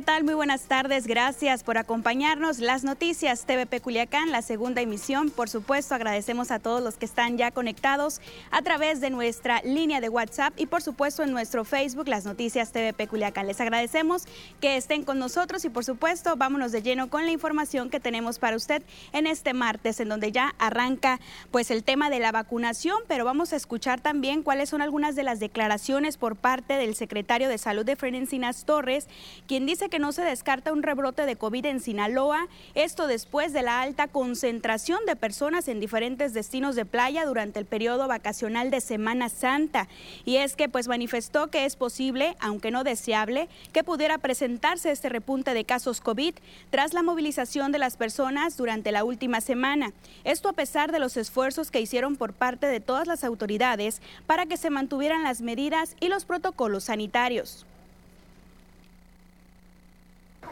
¿Qué tal? Muy buenas tardes. Gracias por acompañarnos. Las noticias TVP Culiacán, la segunda emisión. Por supuesto, agradecemos a todos los que están ya conectados a través de nuestra línea de WhatsApp y por supuesto en nuestro Facebook, las noticias TVP Culiacán. Les agradecemos que estén con nosotros y por supuesto, vámonos de lleno con la información que tenemos para usted en este martes, en donde ya arranca pues el tema de la vacunación, pero vamos a escuchar también cuáles son algunas de las declaraciones por parte del secretario de Salud de Frenencinas Torres, quien dice que no se descarta un rebrote de COVID en Sinaloa, esto después de la alta concentración de personas en diferentes destinos de playa durante el periodo vacacional de Semana Santa. Y es que pues manifestó que es posible, aunque no deseable, que pudiera presentarse este repunte de casos COVID tras la movilización de las personas durante la última semana. Esto a pesar de los esfuerzos que hicieron por parte de todas las autoridades para que se mantuvieran las medidas y los protocolos sanitarios.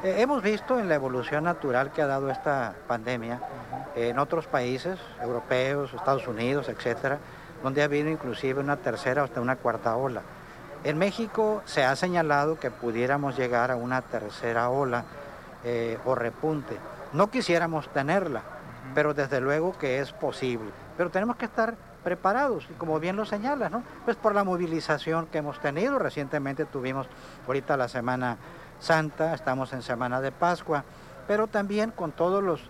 Eh, hemos visto en la evolución natural que ha dado esta pandemia en otros países europeos, Estados Unidos, etcétera, donde ha habido inclusive una tercera o hasta una cuarta ola. En México se ha señalado que pudiéramos llegar a una tercera ola eh, o repunte. No quisiéramos tenerla, pero desde luego que es posible. Pero tenemos que estar preparados, y como bien lo señala, ¿no? Pues por la movilización que hemos tenido, recientemente tuvimos ahorita la semana Santa, estamos en Semana de Pascua, pero también con todos los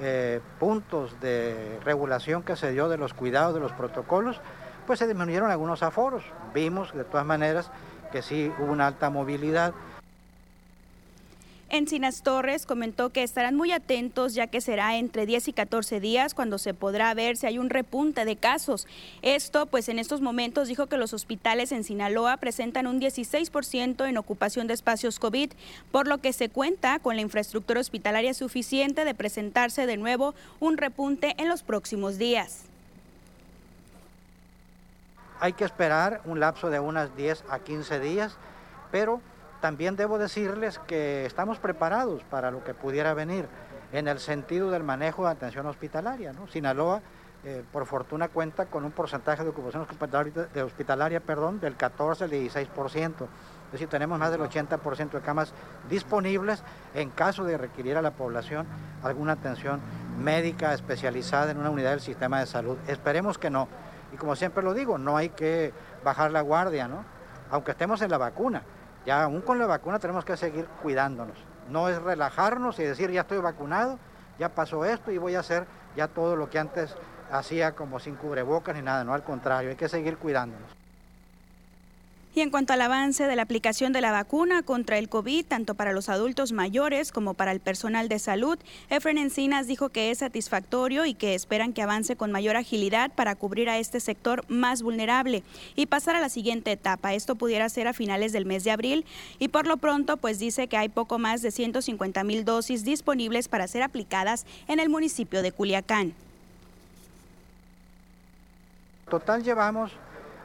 eh, puntos de regulación que se dio de los cuidados, de los protocolos, pues se disminuyeron algunos aforos. Vimos de todas maneras que sí hubo una alta movilidad. Encinas Torres comentó que estarán muy atentos ya que será entre 10 y 14 días cuando se podrá ver si hay un repunte de casos. Esto, pues en estos momentos dijo que los hospitales en Sinaloa presentan un 16% en ocupación de espacios COVID, por lo que se cuenta con la infraestructura hospitalaria suficiente de presentarse de nuevo un repunte en los próximos días. Hay que esperar un lapso de unas 10 a 15 días, pero también debo decirles que estamos preparados para lo que pudiera venir en el sentido del manejo de atención hospitalaria. Sinaloa, eh, por fortuna, cuenta con un porcentaje de ocupación hospitalaria, perdón, del 14 al 16%. Es decir, tenemos más del 80% de camas disponibles en caso de requerir a la población alguna atención médica especializada en una unidad del sistema de salud. Esperemos que no. Y como siempre lo digo, no hay que bajar la guardia, ¿no? Aunque estemos en la vacuna. Ya aún con la vacuna tenemos que seguir cuidándonos. No es relajarnos y decir ya estoy vacunado, ya pasó esto y voy a hacer ya todo lo que antes hacía como sin cubrebocas ni nada, no al contrario, hay que seguir cuidándonos. Y en cuanto al avance de la aplicación de la vacuna contra el COVID, tanto para los adultos mayores como para el personal de salud, Efren Encinas dijo que es satisfactorio y que esperan que avance con mayor agilidad para cubrir a este sector más vulnerable y pasar a la siguiente etapa. Esto pudiera ser a finales del mes de abril y por lo pronto pues dice que hay poco más de 150 mil dosis disponibles para ser aplicadas en el municipio de Culiacán. Total llevamos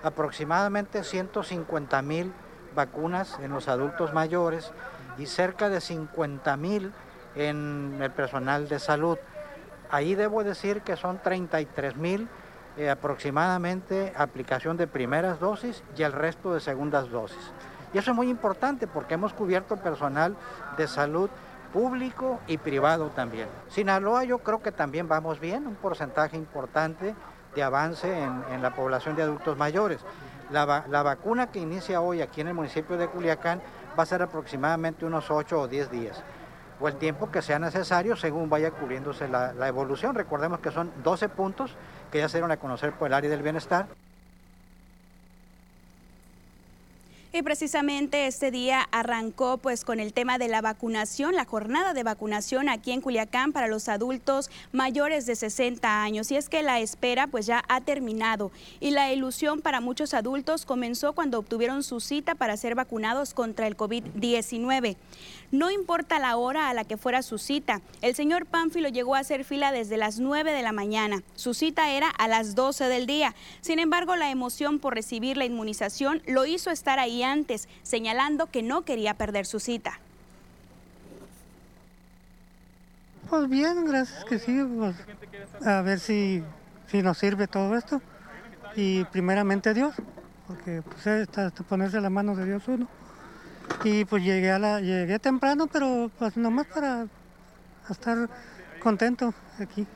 aproximadamente 150 mil vacunas en los adultos mayores y cerca de 50 mil en el personal de salud. Ahí debo decir que son 33 mil eh, aproximadamente aplicación de primeras dosis y el resto de segundas dosis. Y eso es muy importante porque hemos cubierto personal de salud público y privado también. Sinaloa yo creo que también vamos bien, un porcentaje importante de avance en, la población de adultos mayores. La, vacuna que inicia hoy aquí en el municipio de Culiacán va a ser aproximadamente unos 8 o 10 días, o el tiempo que sea necesario según vaya cubriéndose la, la evolución. Recordemos que son 12 puntos que ya se dieron a conocer por el área del bienestar. Y precisamente este día arrancó pues con el tema de la vacunación, la jornada de vacunación aquí en Culiacán para los adultos mayores de 60 años. Y es que la espera pues ya ha terminado y la ilusión para muchos adultos comenzó cuando obtuvieron su cita para ser vacunados contra el COVID-19. No importa la hora a la que fuera su cita, el señor Pánfilo llegó a hacer fila desde las 9 de la mañana. Su cita era a las 12 del día. Sin embargo, la emoción por recibir la inmunización lo hizo estar ahí antes, señalando que no quería perder su cita. Pues bien, gracias que sí. Pues, a ver si, si nos sirve todo esto. Y primeramente Dios, porque pues, es ponerse la mano de Dios uno. Y pues llegué, a la, llegué temprano, pero pues nomás para estar contento aquí.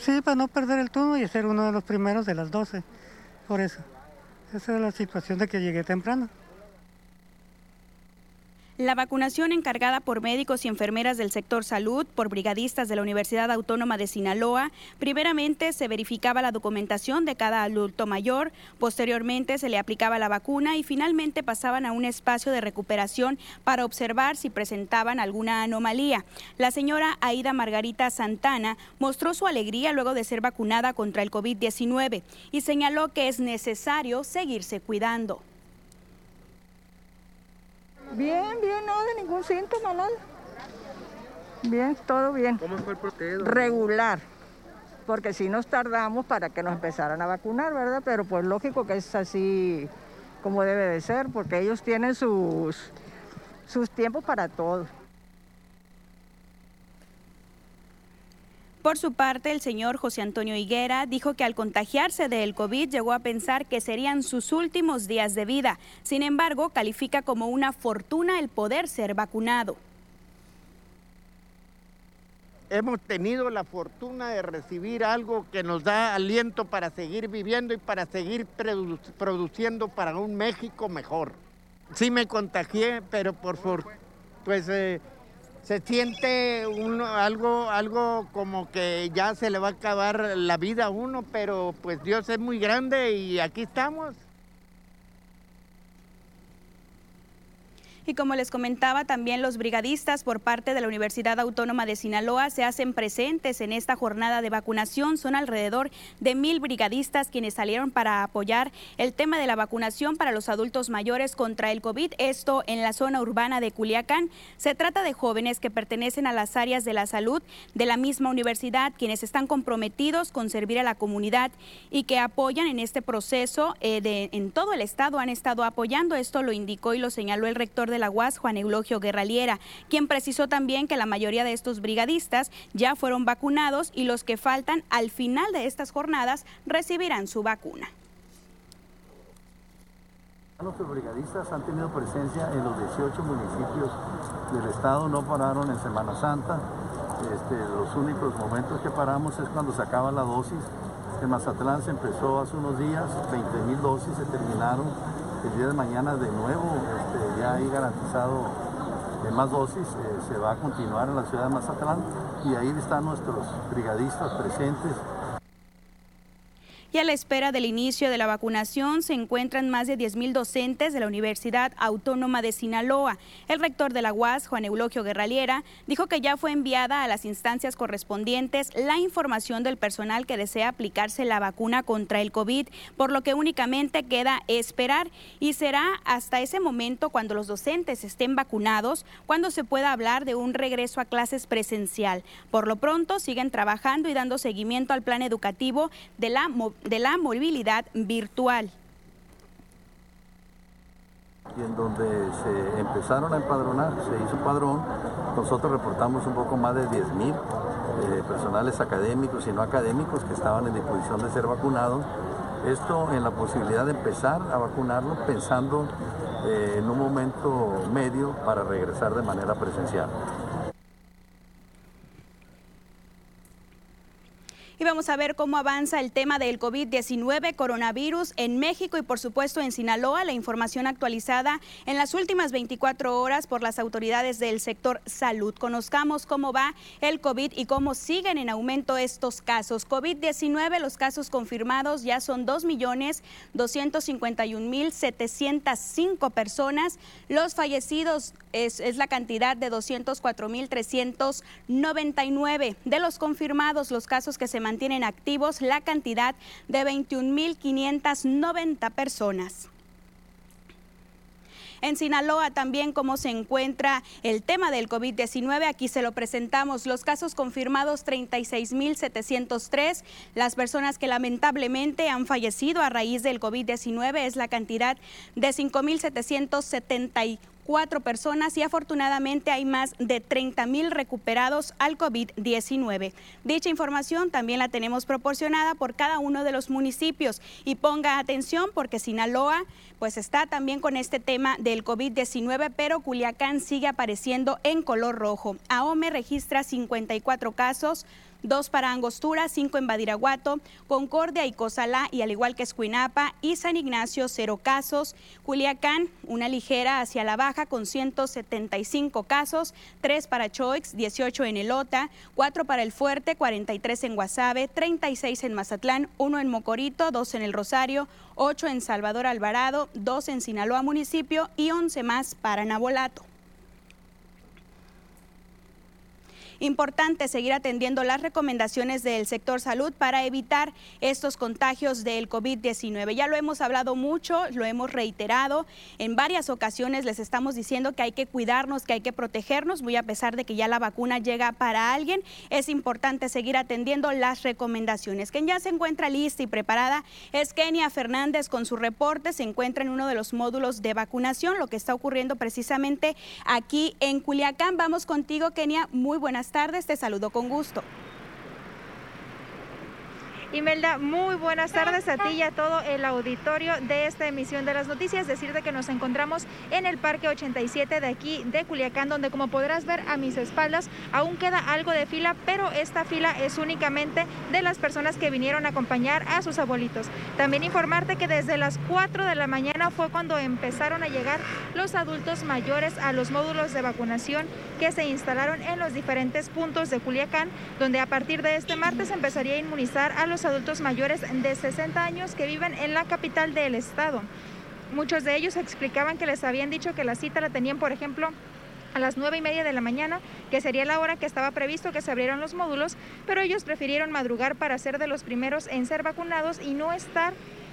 Sí, para no perder el turno y ser uno de los primeros de las 12. Por eso. Esa es la situación de que llegué temprano. La vacunación encargada por médicos y enfermeras del sector salud, por brigadistas de la Universidad Autónoma de Sinaloa, primeramente se verificaba la documentación de cada adulto mayor, posteriormente se le aplicaba la vacuna y finalmente pasaban a un espacio de recuperación para observar si presentaban alguna anomalía. La señora Aida Margarita Santana mostró su alegría luego de ser vacunada contra el COVID-19 y señaló que es necesario seguirse cuidando. Bien, bien, no de ningún síntoma, nada. Bien, todo bien. ¿Cómo fue el proceso? Regular. Porque si nos tardamos para que nos empezaran a vacunar, ¿verdad? Pero pues lógico que es así como debe de ser, porque ellos tienen sus, sus tiempos para todo. Por su parte, el señor José Antonio Higuera dijo que al contagiarse del COVID llegó a pensar que serían sus últimos días de vida. Sin embargo, califica como una fortuna el poder ser vacunado. Hemos tenido la fortuna de recibir algo que nos da aliento para seguir viviendo y para seguir produciendo para un México mejor. Sí me contagié, pero por favor, pues eh, se siente uno, algo, algo como que ya se le va a acabar la vida a uno, pero pues Dios es muy grande y aquí estamos. Y como les comentaba, también los brigadistas por parte de la Universidad Autónoma de Sinaloa se hacen presentes en esta jornada de vacunación. Son alrededor de mil brigadistas quienes salieron para apoyar el tema de la vacunación para los adultos mayores contra el COVID. Esto en la zona urbana de Culiacán. Se trata de jóvenes que pertenecen a las áreas de la salud de la misma universidad, quienes están comprometidos con servir a la comunidad y que apoyan en este proceso eh, de, en todo el estado. Han estado apoyando. Esto lo indicó y lo señaló el rector de la UAS, Juan Eulogio Guerraliera, quien precisó también que la mayoría de estos brigadistas ya fueron vacunados y los que faltan al final de estas jornadas recibirán su vacuna. Nuestros brigadistas han tenido presencia en los 18 municipios del estado, no pararon en Semana Santa. Este, los únicos momentos que paramos es cuando se acaba la dosis. En Mazatlán se empezó hace unos días, 20 mil dosis se terminaron el día de mañana de nuevo este, ya hay garantizado de más dosis, eh, se va a continuar en la ciudad de Mazatlán. Y ahí están nuestros brigadistas presentes y a la espera del inicio de la vacunación se encuentran más de 10.000 docentes de la Universidad Autónoma de Sinaloa. El rector de la UAS, Juan Eulogio Guerraliera, dijo que ya fue enviada a las instancias correspondientes la información del personal que desea aplicarse la vacuna contra el COVID, por lo que únicamente queda esperar y será hasta ese momento cuando los docentes estén vacunados cuando se pueda hablar de un regreso a clases presencial. Por lo pronto siguen trabajando y dando seguimiento al plan educativo de la de la movilidad virtual. Y en donde se empezaron a empadronar, se hizo padrón, nosotros reportamos un poco más de 10 mil eh, personales académicos y no académicos que estaban en disposición de ser vacunados. Esto en la posibilidad de empezar a vacunarlos pensando eh, en un momento medio para regresar de manera presencial. Y vamos a ver cómo avanza el tema del COVID-19, coronavirus en México y por supuesto en Sinaloa. La información actualizada en las últimas 24 horas por las autoridades del sector salud. Conozcamos cómo va el COVID y cómo siguen en aumento estos casos. COVID-19, los casos confirmados ya son 2.251.705 personas. Los fallecidos es, la cantidad de 204.399. De los confirmados, los casos que se mantienen activos la cantidad de 21.590 personas. En Sinaloa también cómo se encuentra el tema del COVID-19. Aquí se lo presentamos. Los casos confirmados 36.703. Las personas que lamentablemente han fallecido a raíz del COVID-19 es la cantidad de 5.774 cuatro personas y afortunadamente hay más de 30 mil recuperados al COVID-19. Dicha información también la tenemos proporcionada por cada uno de los municipios y ponga atención porque Sinaloa pues está también con este tema del COVID-19, pero Culiacán sigue apareciendo en color rojo. AOME registra 54 casos dos para Angostura, cinco en Badiraguato, Concordia y Cozalá, y al igual que Escuinapa y San Ignacio, cero casos. Culiacán, una ligera hacia la baja con 175 casos, tres para Choix, 18 en Elota, cuatro para El Fuerte, 43 en Guasave, 36 en Mazatlán, uno en Mocorito, dos en El Rosario, ocho en Salvador Alvarado, dos en Sinaloa municipio y 11 más para Nabolato. Importante seguir atendiendo las recomendaciones del sector salud para evitar estos contagios del COVID-19. Ya lo hemos hablado mucho, lo hemos reiterado. En varias ocasiones les estamos diciendo que hay que cuidarnos, que hay que protegernos, muy a pesar de que ya la vacuna llega para alguien. Es importante seguir atendiendo las recomendaciones. Quien ya se encuentra lista y preparada es Kenia Fernández con su reporte. Se encuentra en uno de los módulos de vacunación, lo que está ocurriendo precisamente aquí en Culiacán. Vamos contigo, Kenia. Muy buenas tardes, te saludo con gusto. Imelda, muy buenas tardes a ti y a todo el auditorio de esta emisión de las noticias. Decirte que nos encontramos en el Parque 87 de aquí de Culiacán, donde como podrás ver a mis espaldas aún queda algo de fila, pero esta fila es únicamente de las personas que vinieron a acompañar a sus abuelitos. También informarte que desde las 4 de la mañana fue cuando empezaron a llegar los adultos mayores a los módulos de vacunación que se instalaron en los diferentes puntos de Culiacán, donde a partir de este martes empezaría a inmunizar a los adultos mayores de 60 años que viven en la capital del estado. Muchos de ellos explicaban que les habían dicho que la cita la tenían, por ejemplo, a las nueve y media de la mañana, que sería la hora que estaba previsto que se abrieran los módulos, pero ellos prefirieron madrugar para ser de los primeros en ser vacunados y no estar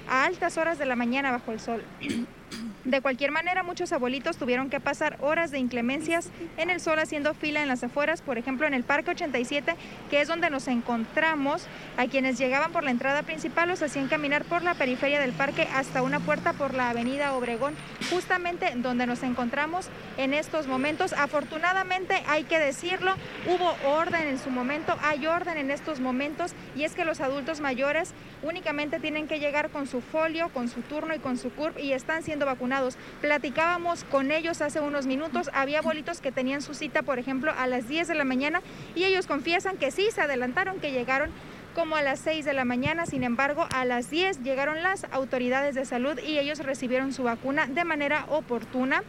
a altas horas de la mañana bajo el sol. De cualquier manera, muchos abuelitos tuvieron que pasar horas de inclemencias en el sol haciendo fila en las afueras, por ejemplo en el Parque 87, que es donde nos encontramos. A quienes llegaban por la entrada principal los hacían caminar por la periferia del parque hasta una puerta por la avenida Obregón, justamente donde nos encontramos en estos momentos. Afortunadamente, hay que decirlo, hubo orden en su momento, hay orden en estos momentos y es que los adultos mayores únicamente tienen que llegar con su folio, con su turno y con su CURP y están siendo vacunados. Platicábamos con ellos hace unos minutos, había abuelitos que tenían su cita, por ejemplo, a las 10 de la mañana y ellos confiesan que sí, se adelantaron, que llegaron como a las 6 de la mañana. Sin embargo, a las 10 llegaron las autoridades de salud y ellos recibieron su vacuna de manera oportuna.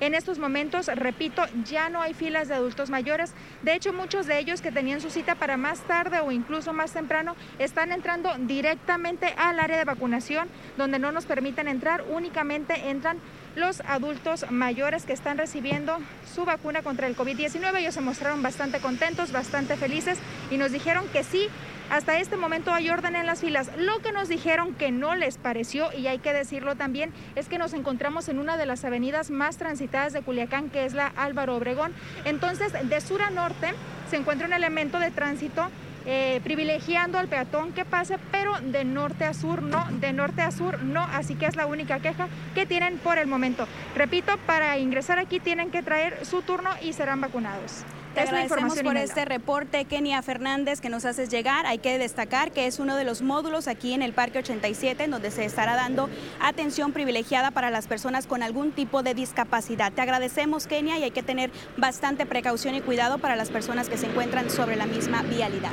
En estos momentos, repito, ya no hay filas de adultos mayores. De hecho, muchos de ellos que tenían su cita para más tarde o incluso más temprano están entrando directamente al área de vacunación, donde no nos permiten entrar, únicamente entran los adultos mayores que están recibiendo su vacuna contra el COVID-19. Ellos se mostraron bastante contentos, bastante felices y nos dijeron que sí, hasta este momento hay orden en las filas. Lo que nos dijeron que no les pareció, y hay que decirlo también, es que nos encontramos en una de las avenidas más transitadas de Culiacán, que es la Álvaro Obregón. Entonces, de sur a norte se encuentra un elemento de tránsito eh, privilegiando al peatón que pase, pero de norte a sur no, de norte a sur no, así que es la única queja que tienen por el momento. Repito, para ingresar aquí tienen que traer su turno y serán vacunados. Te agradecemos por este reporte, Kenia Fernández, que nos haces llegar. Hay que destacar que es uno de los módulos aquí en el Parque 87, en donde se estará dando atención privilegiada para las personas con algún tipo de discapacidad. Te agradecemos, Kenia, y hay que tener bastante precaución y cuidado para las personas que se encuentran sobre la misma vialidad.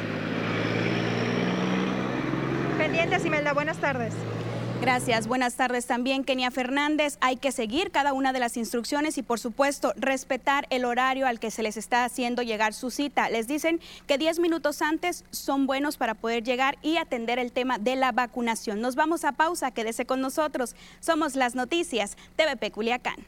Pendientes, Imelda. Buenas tardes. Gracias. Buenas tardes también, Kenia Fernández. Hay que seguir cada una de las instrucciones y, por supuesto, respetar el horario al que se les está haciendo llegar su cita. Les dicen que 10 minutos antes son buenos para poder llegar y atender el tema de la vacunación. Nos vamos a pausa. Quédese con nosotros. Somos las noticias TVP Culiacán.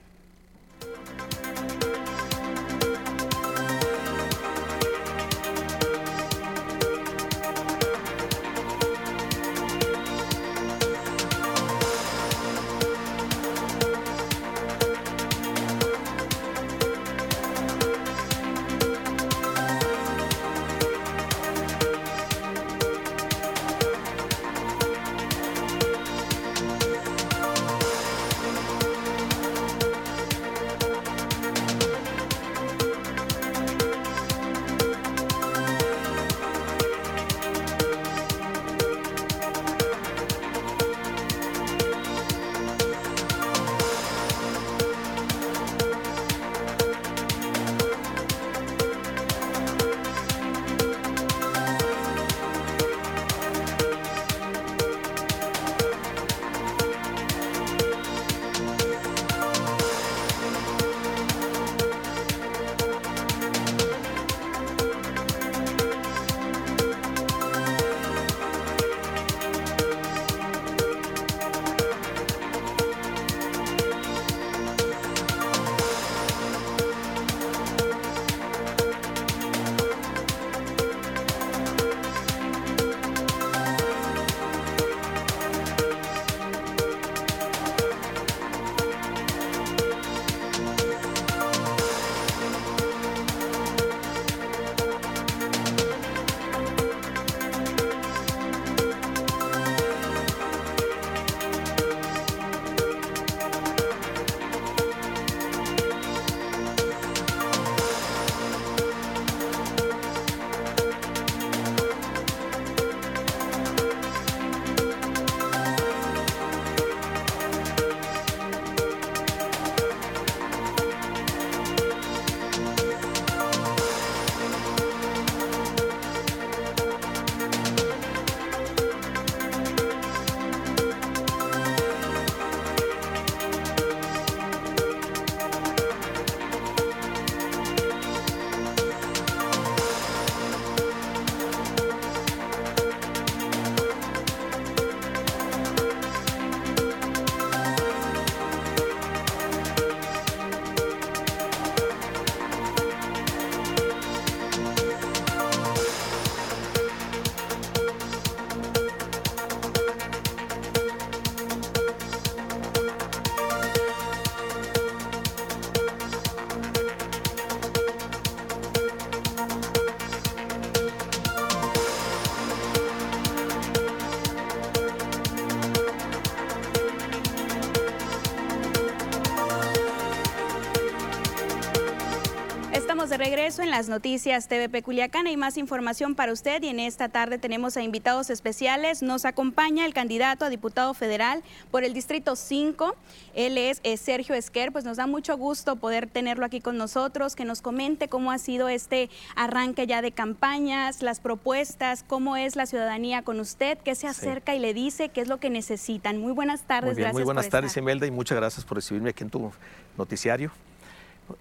Regreso en las noticias TVP Culiacán. Hay más información para usted y en esta tarde tenemos a invitados especiales. Nos acompaña el candidato a diputado federal por el Distrito 5. Él es, Sergio Esquer. Pues nos da mucho gusto poder tenerlo aquí con nosotros, que nos comente cómo ha sido este arranque ya de campañas, las propuestas, cómo es la ciudadanía con usted, qué se acerca y le dice, qué es lo que necesitan. Muy buenas tardes. Muy, muy buenas tardes, Imelda, y muchas gracias por recibirme aquí en tu noticiario.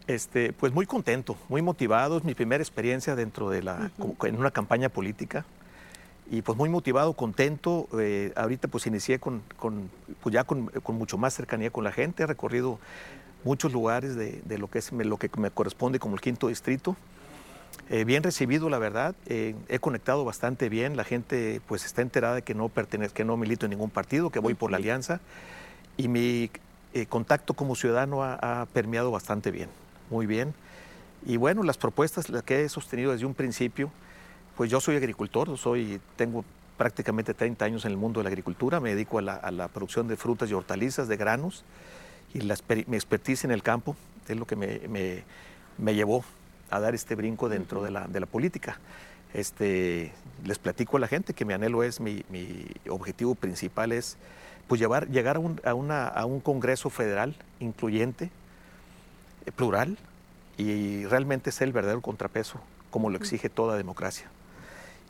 Este, pues muy contento, muy motivado. Es mi primera experiencia dentro de la, en una campaña política. Y pues muy motivado, contento. Eh, ahorita pues inicié con, con pues ya con, con, mucho más cercanía con la gente. He recorrido muchos lugares de, de lo, que es, lo que me corresponde como el quinto distrito. Eh, bien recibido, la verdad. Eh, he conectado bastante bien. La gente pues está enterada de que no pertenezco, que no milito en ningún partido, que voy por la alianza. Y mi eh, contacto como ciudadano ha, permeado bastante bien, muy bien. Y bueno, las propuestas las que he sostenido desde un principio, pues yo soy agricultor, soy, tengo prácticamente 30 años en el mundo de la agricultura, me dedico a la, producción de frutas y hortalizas, de granos, y la, mi expertise en el campo es lo que me, me, llevó a dar este brinco dentro de la, de la política. Este, les platico a la gente que mi anhelo es, mi, mi objetivo principal es pues llevar, llegar a un, a, una, a un Congreso federal incluyente, eh, plural, y realmente ser el verdadero contrapeso, como lo exige toda democracia.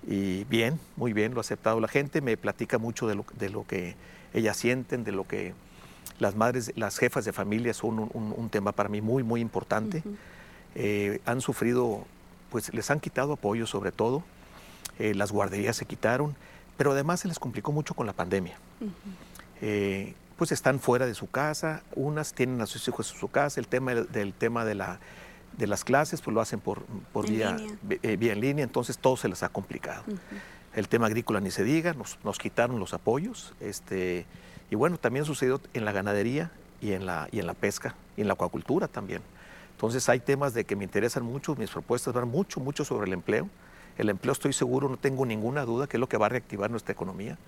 Y bien, muy bien, lo ha aceptado la gente, me platica mucho de lo, de lo que ellas sienten, de lo que las madres, las jefas de familia son un, tema para mí muy, muy importante. Eh, han sufrido, pues les han quitado apoyo sobre todo, eh, las guarderías se quitaron, pero además se les complicó mucho con la pandemia. Eh, pues están fuera de su casa, unas tienen a sus hijos en su casa, el tema del, tema de, la, de las clases pues lo hacen por, por vía, eh, vía, en línea, entonces todo se les ha complicado. El tema agrícola ni se diga, nos, nos, quitaron los apoyos, este, y bueno, también sucedió en la ganadería y en la, y en la pesca y en la acuacultura también. Entonces hay temas de que me interesan mucho, mis propuestas van mucho, mucho sobre el empleo. El empleo estoy seguro, no tengo ninguna duda que es lo que va a reactivar nuestra economía.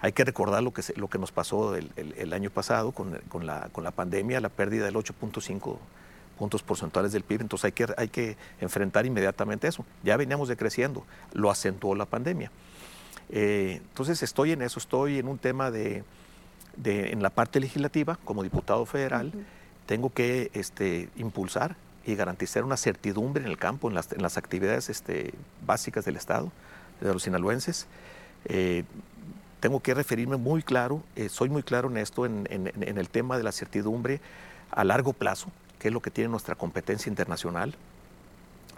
Hay que recordar lo que, lo que nos pasó el, año pasado con, con, la, con, la, pandemia, la pérdida del 8.5 puntos porcentuales del PIB, entonces hay que, hay que enfrentar inmediatamente eso. Ya veníamos decreciendo, lo acentuó la pandemia. Eh, entonces estoy en eso, estoy en un tema de, de en la parte legislativa, como diputado federal, tengo que este, impulsar y garantizar una certidumbre en el campo, en las, en las actividades este, básicas del Estado, de los sinaloenses. Eh, tengo que referirme muy claro, eh, soy muy claro en esto, en, el tema de la certidumbre a largo plazo, que es lo que tiene nuestra competencia internacional.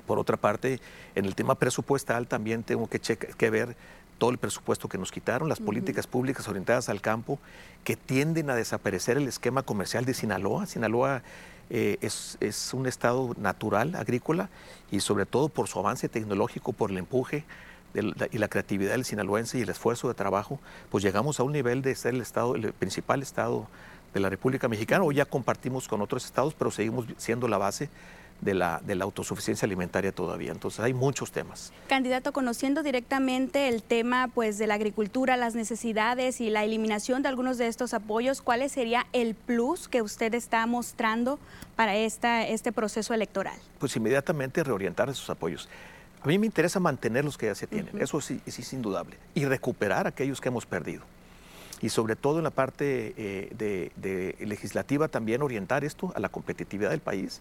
Por otra parte, en el tema presupuestal también tengo que, que ver todo el presupuesto que nos quitaron, las políticas públicas orientadas al campo, que tienden a desaparecer el esquema comercial de Sinaloa. Sinaloa eh, es, es, un estado natural, agrícola, y sobre todo por su avance tecnológico, por el empuje y la creatividad del sinaloense y el esfuerzo de trabajo, pues llegamos a un nivel de ser el estado, el principal estado de la República Mexicana. Hoy ya compartimos con otros estados, pero seguimos siendo la base de la, de la, autosuficiencia alimentaria todavía. Entonces hay muchos temas. Candidato, conociendo directamente el tema pues, de la agricultura, las necesidades y la eliminación de algunos de estos apoyos, ¿cuál sería el plus que usted está mostrando para esta, este proceso electoral? Pues inmediatamente reorientar esos apoyos. A mí me interesa mantener los que ya se tienen, eso sí, es indudable, y recuperar aquellos que hemos perdido. Y sobre todo en la parte eh, de, legislativa también orientar esto a la competitividad del país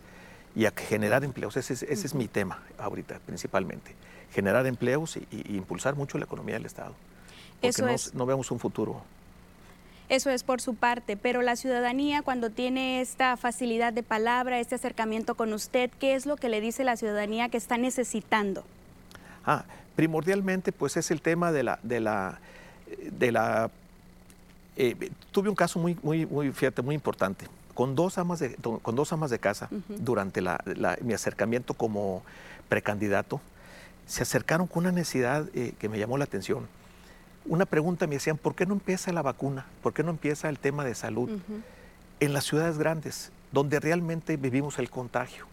y a generar empleos. Ese es, mi tema ahorita principalmente, generar empleos y, impulsar mucho la economía del Estado. Porque eso no, es... no vemos un futuro eso es por su parte, pero la ciudadanía cuando tiene esta facilidad de palabra, este acercamiento con usted, ¿qué es lo que le dice la ciudadanía que está necesitando? Ah, primordialmente pues es el tema de la, de la, de la eh, tuve un caso muy, muy, muy, fíjate, muy importante. Con dos amas de, con dos amas de casa, durante mi acercamiento como precandidato, se acercaron con una necesidad eh, que me llamó la atención una pregunta me decían, ¿por qué no empieza la vacuna? ¿Por qué no empieza el tema de salud? En las ciudades grandes, donde realmente vivimos el contagio.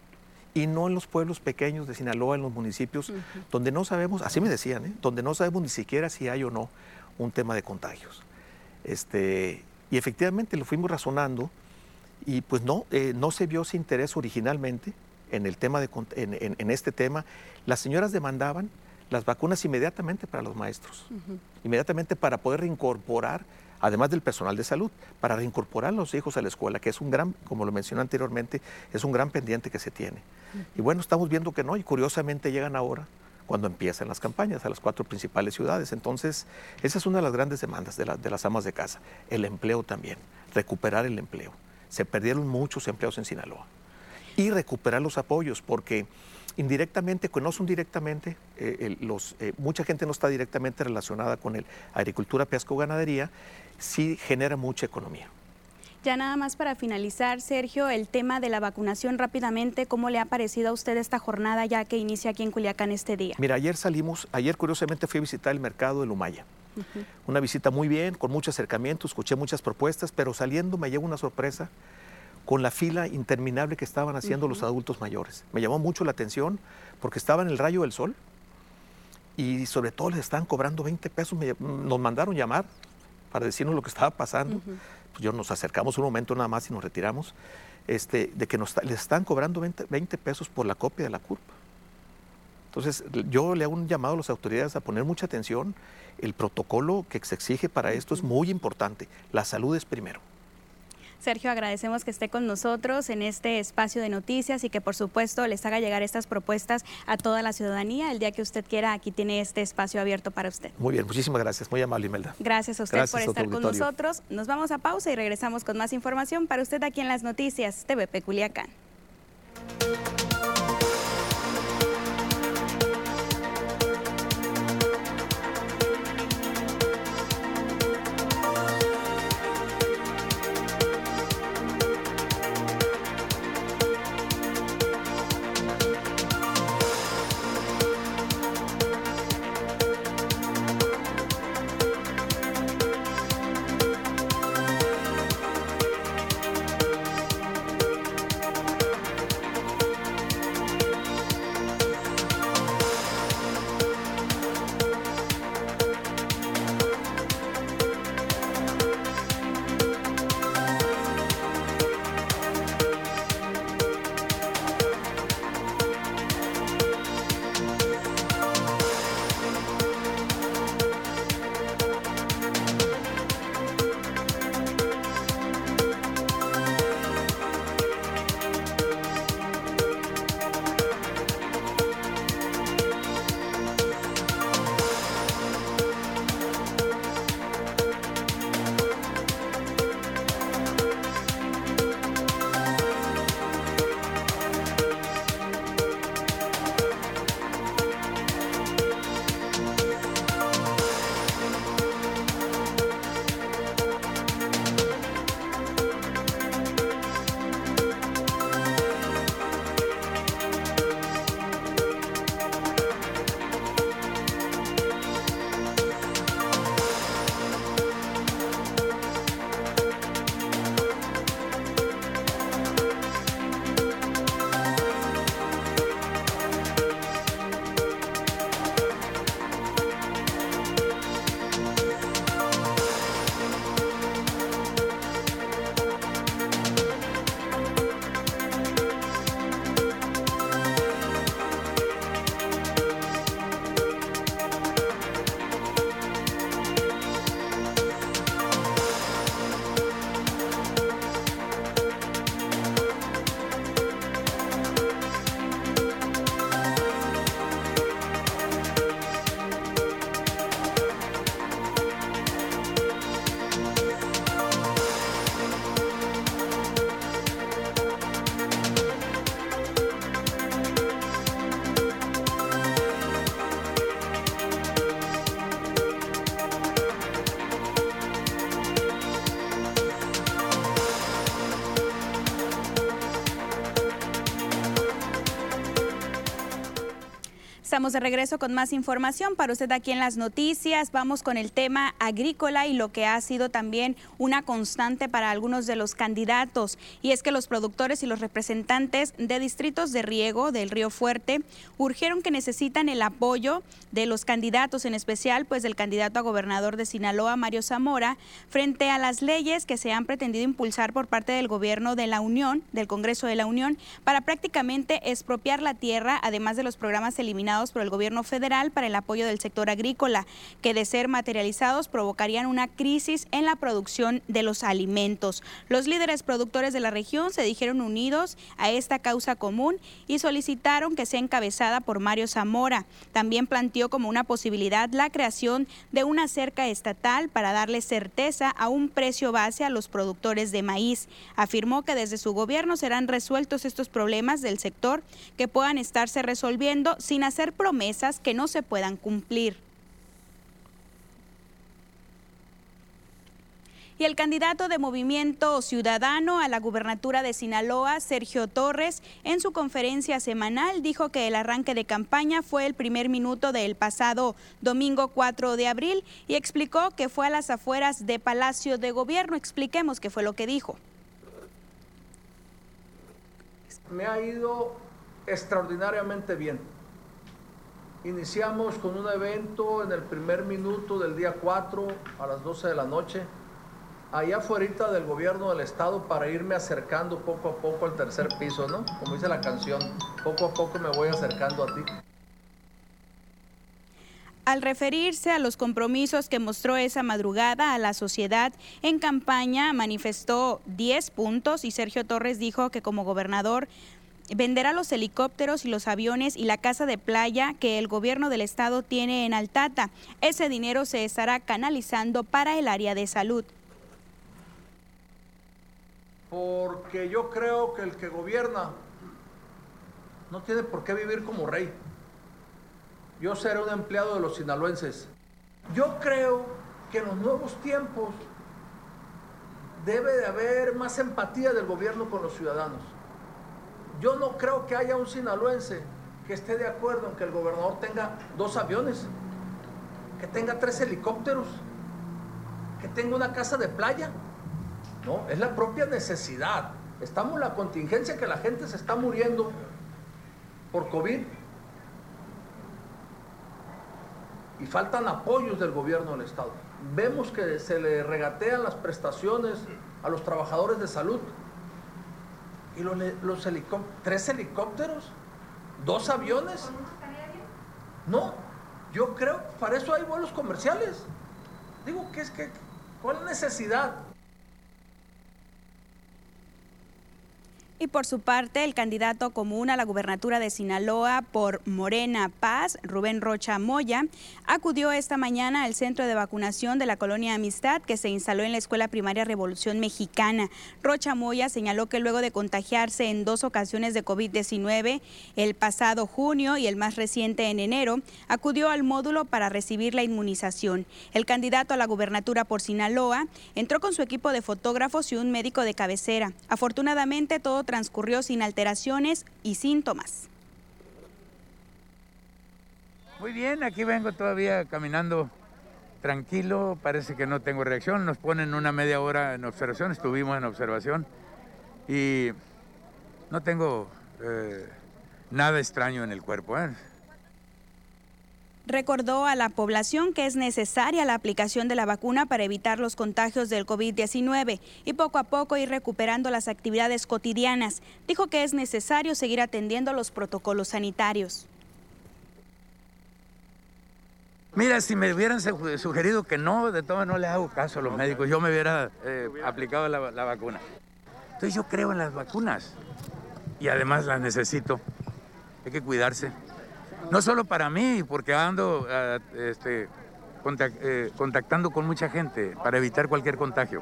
Y no en los pueblos pequeños de Sinaloa, en los municipios, donde no sabemos, así me decían, ¿eh? donde no sabemos ni siquiera si hay o no un tema de contagios. Este, y efectivamente lo fuimos razonando y pues no, eh, no se vio ese interés originalmente en, el tema de, en, este tema. Las señoras demandaban las vacunas inmediatamente para los maestros, inmediatamente para poder reincorporar, además del personal de salud, para reincorporar a los hijos a la escuela, que es un gran, como lo mencioné anteriormente, es un gran pendiente que se tiene. Y bueno, estamos viendo que no, y curiosamente llegan ahora cuando empiezan las campañas a las cuatro principales ciudades. Entonces, esa es una de las grandes demandas de, de las amas de casa. El empleo también, recuperar el empleo. Se perdieron muchos empleos en Sinaloa. Y recuperar los apoyos, porque indirectamente, que no son directamente, eh, los, eh, mucha gente no está directamente relacionada con el agricultura, pesca o ganadería, sí genera mucha economía. Ya nada más para finalizar, Sergio, el tema de la vacunación rápidamente, ¿cómo le ha parecido a usted esta jornada ya que inicia aquí en Culiacán este día? Mira, ayer salimos, ayer curiosamente fui a visitar el mercado de Lumaya. Una visita muy bien, con mucho acercamiento, escuché muchas propuestas, pero saliendo me llegó una sorpresa con la fila interminable que estaban haciendo los adultos mayores. Me llamó mucho la atención porque estaba en el rayo del sol y sobre todo les estaban cobrando 20 pesos. nos mandaron llamar para decirnos lo que estaba pasando. pues yo nos acercamos un momento nada más y nos retiramos. Este, de que nos, les están cobrando 20, pesos por la copia de la curva. Entonces, yo le hago un llamado a las autoridades a poner mucha atención. El protocolo que se exige para esto es muy importante. La salud es primero. Sergio, agradecemos que esté con nosotros en este espacio de noticias y que por supuesto les haga llegar estas propuestas a toda la ciudadanía. El día que usted quiera, aquí tiene este espacio abierto para usted. Muy bien, muchísimas gracias. Muy amable, Imelda. Gracias a usted por estar con nosotros. Nos vamos a pausa y regresamos con más información para usted aquí en las noticias TVP Culiacán. De regreso con más información para usted aquí en las noticias. Vamos con el tema agrícola y lo que ha sido también una constante para algunos de los candidatos. Y es que los productores y los representantes de distritos de riego del Río Fuerte urgieron que necesitan el apoyo de los candidatos, en especial pues del candidato a gobernador de Sinaloa, Mario Zamora, frente a las leyes que se han pretendido impulsar por parte del gobierno de la Unión, del Congreso de la Unión, para prácticamente expropiar la tierra, además de los programas eliminados por el gobierno federal para el apoyo del sector agrícola, que de ser materializados provocarían una crisis en la producción de los alimentos. Los líderes productores de la región se dijeron unidos a esta causa común y solicitaron que sea encabezada por Mario Zamora. También planteó como una posibilidad la creación de una cerca estatal para darle certeza a un precio base a los productores de maíz. Afirmó que desde su gobierno serán resueltos estos problemas del sector que puedan estarse resolviendo sin hacer promesas que no se puedan cumplir. Y el candidato de Movimiento Ciudadano a la gubernatura de Sinaloa, Sergio Torres, en su conferencia semanal dijo que el arranque de campaña fue el primer minuto del pasado domingo 4 de abril y explicó que fue a las afueras de Palacio de Gobierno. Expliquemos qué fue lo que dijo. Me ha ido extraordinariamente bien Iniciamos con un evento en el primer minuto del día 4 a las 12 de la noche, allá afuera del gobierno del estado para irme acercando poco a poco al tercer piso, ¿no? Como dice la canción, poco a poco me voy acercando a ti. Al referirse a los compromisos que mostró esa madrugada a la sociedad en campaña, manifestó 10 puntos y Sergio Torres dijo que como gobernador venderá los helicópteros y los aviones y la casa de playa que el gobierno del estado tiene en Altata. Ese dinero se estará canalizando para el área de salud. Porque yo creo que el que gobierna no tiene por qué vivir como rey. Yo seré un empleado de los sinaloenses. Yo creo que en los nuevos tiempos debe de haber más empatía del gobierno con los ciudadanos. Yo no creo que haya un sinaloense que esté de acuerdo en que el gobernador tenga dos aviones, que tenga tres helicópteros, que tenga una casa de playa. No, es la propia necesidad. Estamos en la contingencia que la gente se está muriendo por COVID. Y faltan apoyos del gobierno del Estado. Vemos que se le regatean las prestaciones a los trabajadores de salud. ¿Y los, los helicópteros? ¿Tres helicópteros? ¿Dos aviones? No, yo creo, para eso hay vuelos comerciales. Digo, ¿qué es que? ¿Cuál necesidad? Y por su parte, el candidato común a la gubernatura de Sinaloa por Morena Paz, Rubén Rocha Moya, acudió esta mañana al centro de vacunación de la colonia Amistad que se instaló en la Escuela Primaria Revolución Mexicana. Rocha Moya señaló que luego de contagiarse en dos ocasiones de COVID-19, el pasado junio y el más reciente en enero, acudió al módulo para recibir la inmunización. El candidato a la gubernatura por Sinaloa entró con su equipo de fotógrafos y un médico de cabecera. Afortunadamente, todo transcurrió sin alteraciones y síntomas. Muy bien, aquí vengo todavía caminando tranquilo, parece que no tengo reacción, nos ponen una media hora en observación, estuvimos en observación y no tengo eh, nada extraño en el cuerpo. ¿eh? Recordó a la población que es necesaria la aplicación de la vacuna para evitar los contagios del COVID-19 y poco a poco ir recuperando las actividades cotidianas. Dijo que es necesario seguir atendiendo los protocolos sanitarios. Mira, si me hubieran sugerido que no, de todo no les hago caso a los médicos, yo me hubiera eh, aplicado la, la vacuna. Entonces yo creo en las vacunas y además las necesito. Hay que cuidarse. No solo para mí, porque ando ah, este, eh, contactando con mucha gente para evitar cualquier contagio.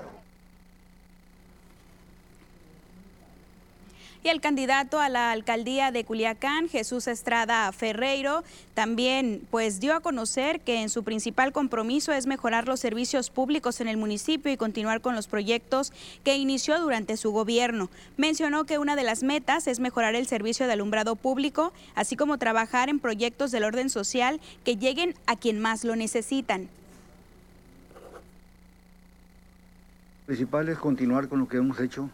Y el candidato a la alcaldía de Culiacán, Jesús Estrada Ferreiro, también pues dio a conocer que en su principal compromiso es mejorar los servicios públicos en el municipio y continuar con los proyectos que inició durante su gobierno. Mencionó que una de las metas es mejorar el servicio de alumbrado público, así como trabajar en proyectos del orden social que lleguen a quien más lo necesitan. principal es continuar con lo que hemos hecho,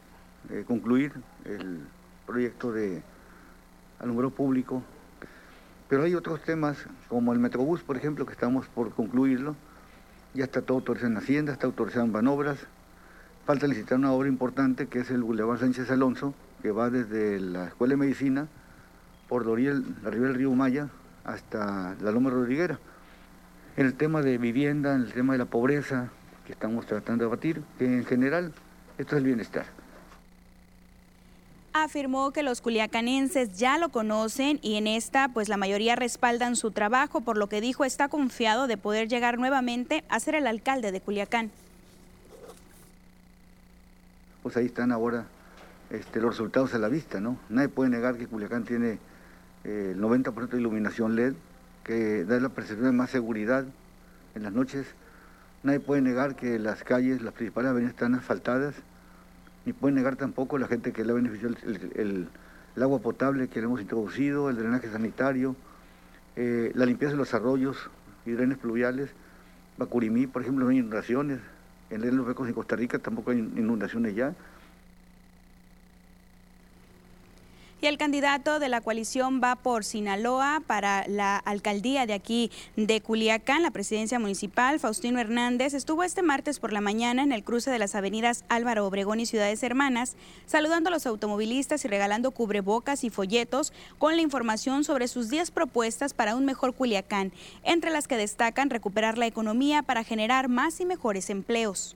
eh, concluir el proyecto de alumbrado público. Pero hay otros temas, como el Metrobús, por ejemplo, que estamos por concluirlo. Ya está todo autorizado en Hacienda, está autorizado en Banobras. Falta licitar una obra importante que es el Boulevard Sánchez Alonso, que va desde la Escuela de Medicina por la la ribera del río Maya hasta la Loma Rodriguera. En el tema de vivienda, en el tema de la pobreza, que estamos tratando de abatir, en general esto es el bienestar afirmó que los culiacanenses ya lo conocen y en esta pues la mayoría respaldan su trabajo, por lo que dijo está confiado de poder llegar nuevamente a ser el alcalde de Culiacán. Pues ahí están ahora este, los resultados a la vista, ¿no? Nadie puede negar que Culiacán tiene eh, el 90% de iluminación LED, que da la percepción de más seguridad en las noches. Nadie puede negar que las calles, las principales avenidas están asfaltadas, ni puede negar tampoco la gente que le ha beneficiado el, agua potable que le hemos introducido, el drenaje sanitario, eh, la limpieza de los arroyos y drenes pluviales. Bacurimí, por ejemplo, no hay inundaciones. En los Becos en Costa Rica tampoco hay inundaciones ya. Y el candidato de la coalición va por Sinaloa para la alcaldía de aquí de Culiacán, la presidencia municipal, Faustino Hernández, estuvo este martes por la mañana en el cruce de las avenidas Álvaro Obregón y Ciudades Hermanas, saludando a los automovilistas y regalando cubrebocas y folletos con la información sobre sus 10 propuestas para un mejor Culiacán, entre las que destacan recuperar la economía para generar más y mejores empleos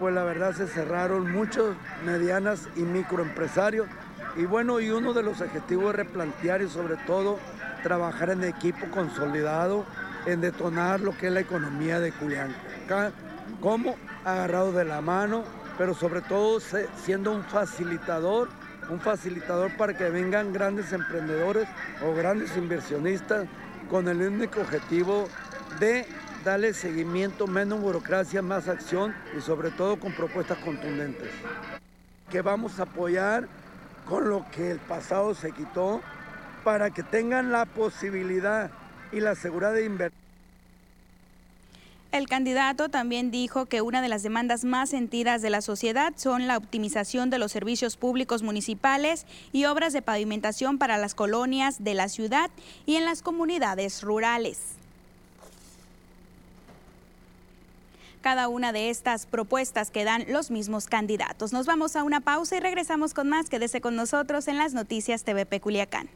pues la verdad se cerraron muchos medianas y microempresarios. Y bueno, y uno de los objetivos es replantear y sobre todo trabajar en equipo consolidado, en detonar lo que es la economía de Culiacán, como agarrado de la mano, pero sobre todo siendo un facilitador, un facilitador para que vengan grandes emprendedores o grandes inversionistas con el único objetivo de darle seguimiento, menos burocracia, más acción y sobre todo con propuestas contundentes. Que vamos a apoyar con lo que el pasado se quitó para que tengan la posibilidad y la seguridad de invertir. El candidato también dijo que una de las demandas más sentidas de la sociedad son la optimización de los servicios públicos municipales y obras de pavimentación para las colonias de la ciudad y en las comunidades rurales. Cada una de estas propuestas que dan los mismos candidatos. Nos vamos a una pausa y regresamos con más. Quédese con nosotros en las noticias TVP Culiacán.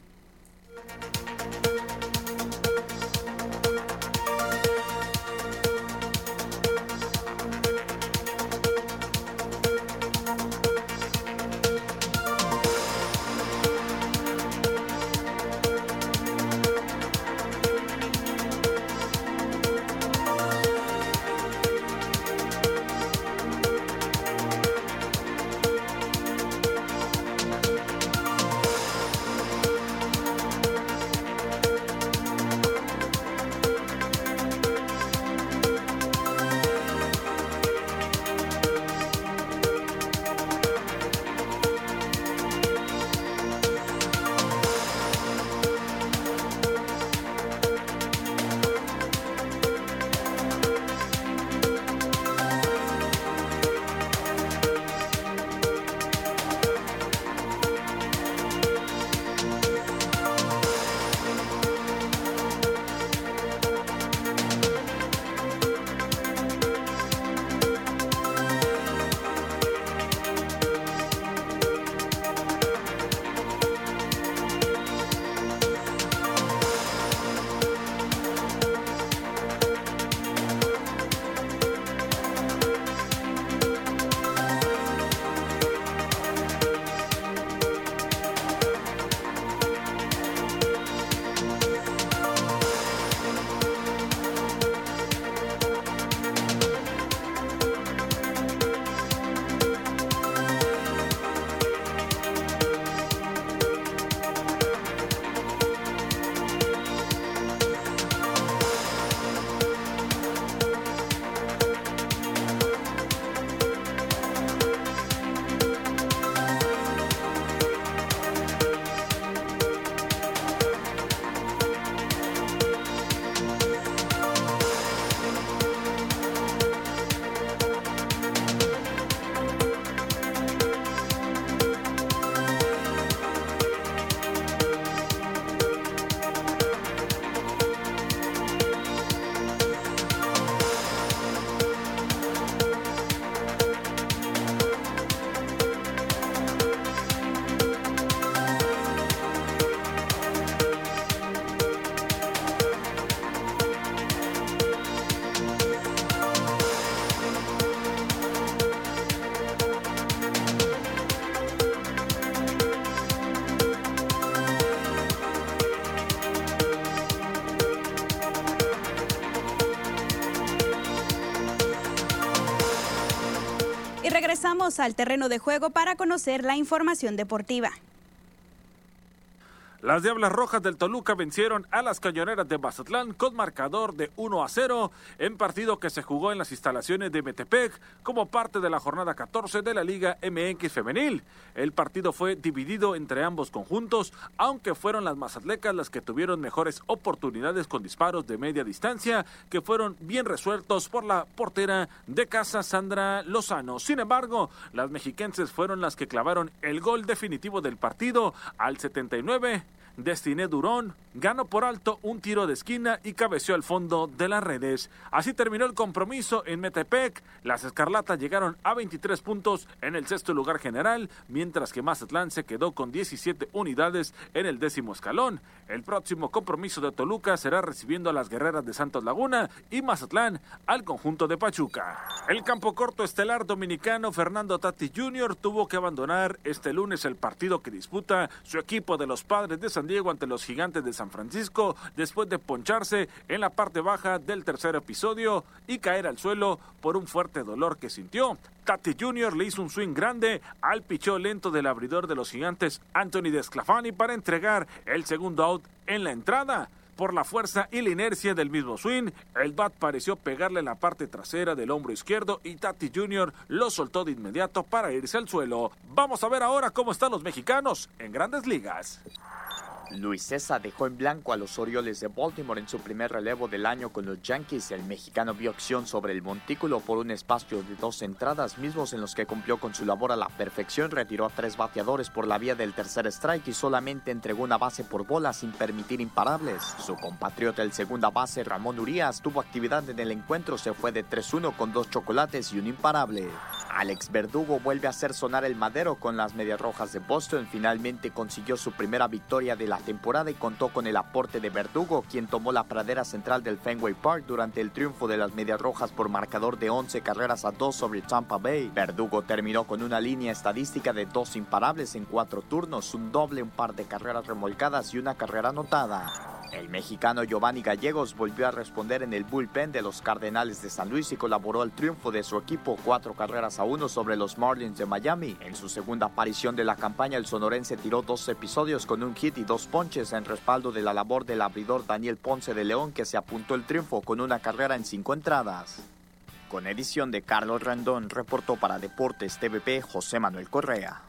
Al terreno de juego para conocer la información deportiva. Las Diablas Rojas del Toluca vencieron a las Cañoneras de Mazatlán con marcador de 1 a 0 en partido que se jugó en las instalaciones de Metepec como parte de la jornada 14 de la Liga MX Femenil. El partido fue dividido entre ambos conjuntos, aunque fueron las mazatlecas las que tuvieron mejores oportunidades con disparos de media distancia que fueron bien resueltos por la portera de casa Sandra Lozano. Sin embargo, las mexiquenses fueron las que clavaron el gol definitivo del partido al 79 Destiné Durón ganó por alto un tiro de esquina y cabeció al fondo de las redes. Así terminó el compromiso en Metepec. Las Escarlatas llegaron a 23 puntos en el sexto lugar general, mientras que Mazatlán se quedó con 17 unidades en el décimo escalón. El próximo compromiso de Toluca será recibiendo a las guerreras de Santos Laguna y Mazatlán al conjunto de Pachuca. El campo corto estelar dominicano Fernando Tati Jr. tuvo que abandonar este lunes el partido que disputa su equipo de los padres de San Diego ante los gigantes de San Francisco después de poncharse en la parte baja del tercer episodio y caer al suelo por un fuerte dolor que sintió. Tati Jr. le hizo un swing grande al pichó lento del abridor de los gigantes Anthony Desclafani para entregar el segundo out en la entrada. Por la fuerza y la inercia del mismo swing, el bat pareció pegarle la parte trasera del hombro izquierdo y Tati Jr. lo soltó de inmediato para irse al suelo. Vamos a ver ahora cómo están los mexicanos en grandes ligas. Luis César dejó en blanco a los Orioles de Baltimore en su primer relevo del año con los Yankees. El mexicano vio acción sobre el montículo por un espacio de dos entradas, mismos en los que cumplió con su labor a la perfección. Retiró a tres bateadores por la vía del tercer strike y solamente entregó una base por bola sin permitir imparables. Su compatriota, el segunda base Ramón Urias, tuvo actividad en el encuentro. Se fue de 3-1 con dos chocolates y un imparable. Alex Verdugo vuelve a hacer sonar el madero con las Medias Rojas de Boston. Finalmente consiguió su primera victoria de la temporada y contó con el aporte de Verdugo, quien tomó la pradera central del Fenway Park durante el triunfo de las Medias Rojas por marcador de 11 carreras a 2 sobre Tampa Bay. Verdugo terminó con una línea estadística de dos imparables en cuatro turnos, un doble, un par de carreras remolcadas y una carrera anotada. El mexicano Giovanni Gallegos volvió a responder en el bullpen de los Cardenales de San Luis y colaboró al triunfo de su equipo cuatro carreras a uno sobre los Marlins de Miami. En su segunda aparición de la campaña, el sonorense tiró dos episodios con un hit y dos ponches en respaldo de la labor del abridor Daniel Ponce de León que se apuntó el triunfo con una carrera en cinco entradas. Con edición de Carlos Rendón, reportó para Deportes TVP José Manuel Correa.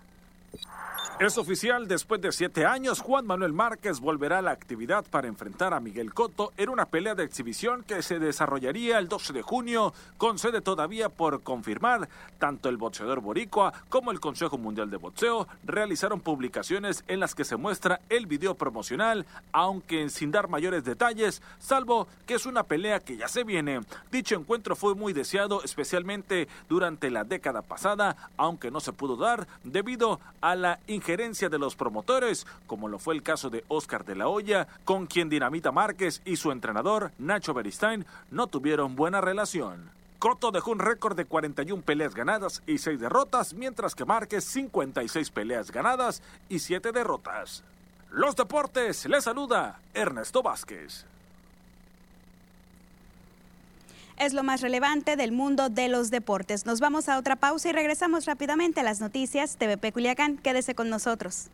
Es oficial, después de siete años, Juan Manuel Márquez volverá a la actividad para enfrentar a Miguel Cotto en una pelea de exhibición que se desarrollaría el 12 de junio, con sede todavía por confirmar. Tanto el boxeador boricua como el Consejo Mundial de Boxeo realizaron publicaciones en las que se muestra el video promocional, aunque sin dar mayores detalles, salvo que es una pelea que ya se viene. Dicho encuentro fue muy deseado, especialmente durante la década pasada, aunque no se pudo dar debido a la gerencia de los promotores, como lo fue el caso de Oscar de la Hoya, con quien Dinamita Márquez y su entrenador, Nacho Beristain, no tuvieron buena relación. Cotto dejó un récord de 41 peleas ganadas y 6 derrotas, mientras que Márquez 56 peleas ganadas y 7 derrotas. Los deportes, les saluda Ernesto Vázquez es lo más relevante del mundo de los deportes. Nos vamos a otra pausa y regresamos rápidamente a las noticias TVP Culiacán. Quédese con nosotros.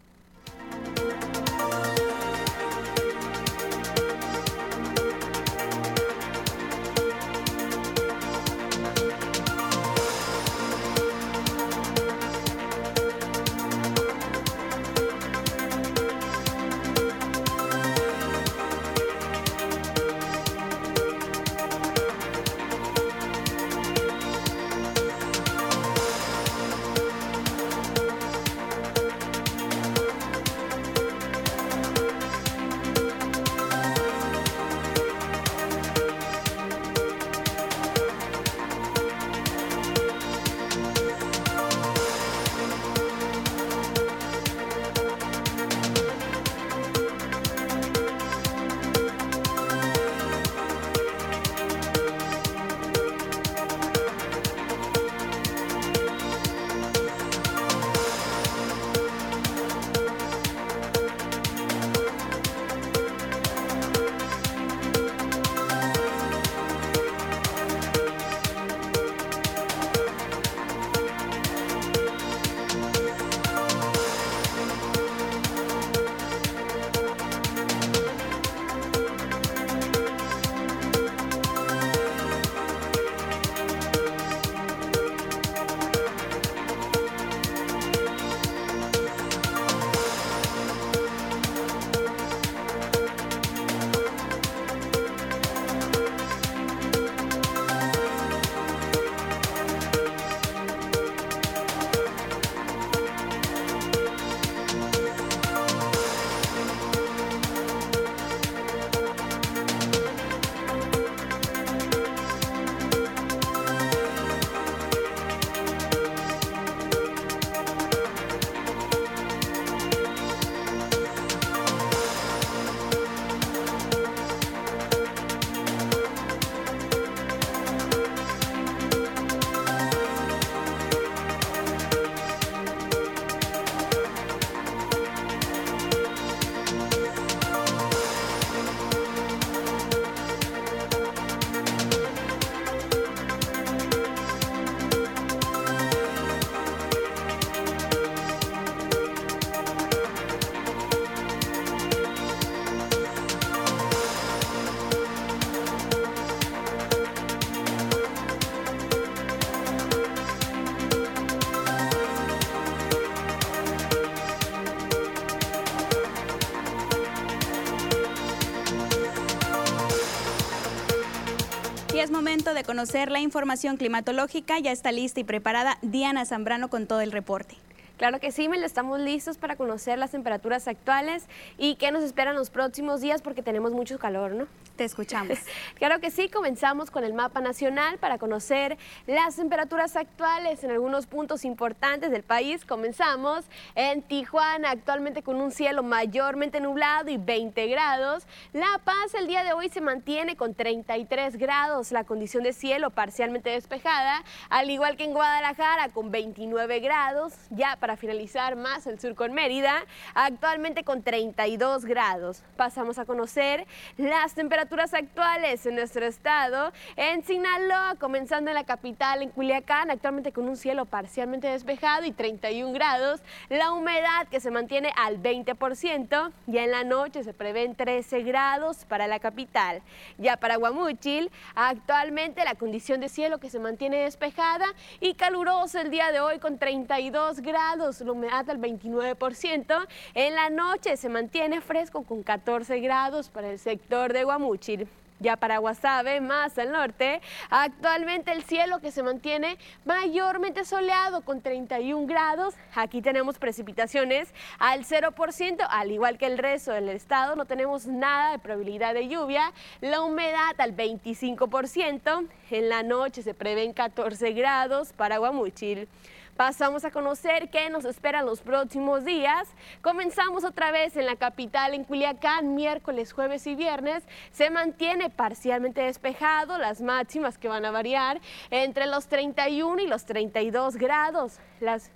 De conocer la información climatológica. Ya está lista y preparada Diana Zambrano con todo el reporte. Claro que sí, Mel, estamos listos para conocer las temperaturas actuales y qué nos esperan los próximos días porque tenemos mucho calor, ¿no? Te escuchamos. claro que sí, comenzamos con el mapa nacional para conocer las temperaturas actuales en algunos puntos importantes del país. Comenzamos en Tijuana, actualmente con un cielo mayormente nublado y 20 grados. La Paz el día de hoy se mantiene con 33 grados, la condición de cielo parcialmente despejada, al igual que en Guadalajara con 29 grados. Ya para finalizar más el sur con Mérida, actualmente con 32 grados. Pasamos a conocer las temperaturas actuales en nuestro estado. En Sinaloa, comenzando en la capital, en Culiacán, actualmente con un cielo parcialmente despejado y 31 grados. La humedad que se mantiene al 20%. Ya en la noche se prevén 13 grados para la capital. Ya para Guamúchil, actualmente la condición de cielo que se mantiene despejada y caluroso el día de hoy con 32 grados la humedad al 29%. En la noche se mantiene fresco con 14 grados para el sector de Guamúchil. Ya para Guasave, más al norte, actualmente el cielo que se mantiene mayormente soleado con 31 grados. Aquí tenemos precipitaciones al 0%, al igual que el resto del estado, no tenemos nada de probabilidad de lluvia. La humedad al 25%. En la noche se prevén 14 grados para Guamúchil. Pasamos a conocer qué nos esperan los próximos días. Comenzamos otra vez en la capital, en Culiacán, miércoles, jueves y viernes. Se mantiene parcialmente despejado, las máximas que van a variar entre los 31 y los 32 grados. Las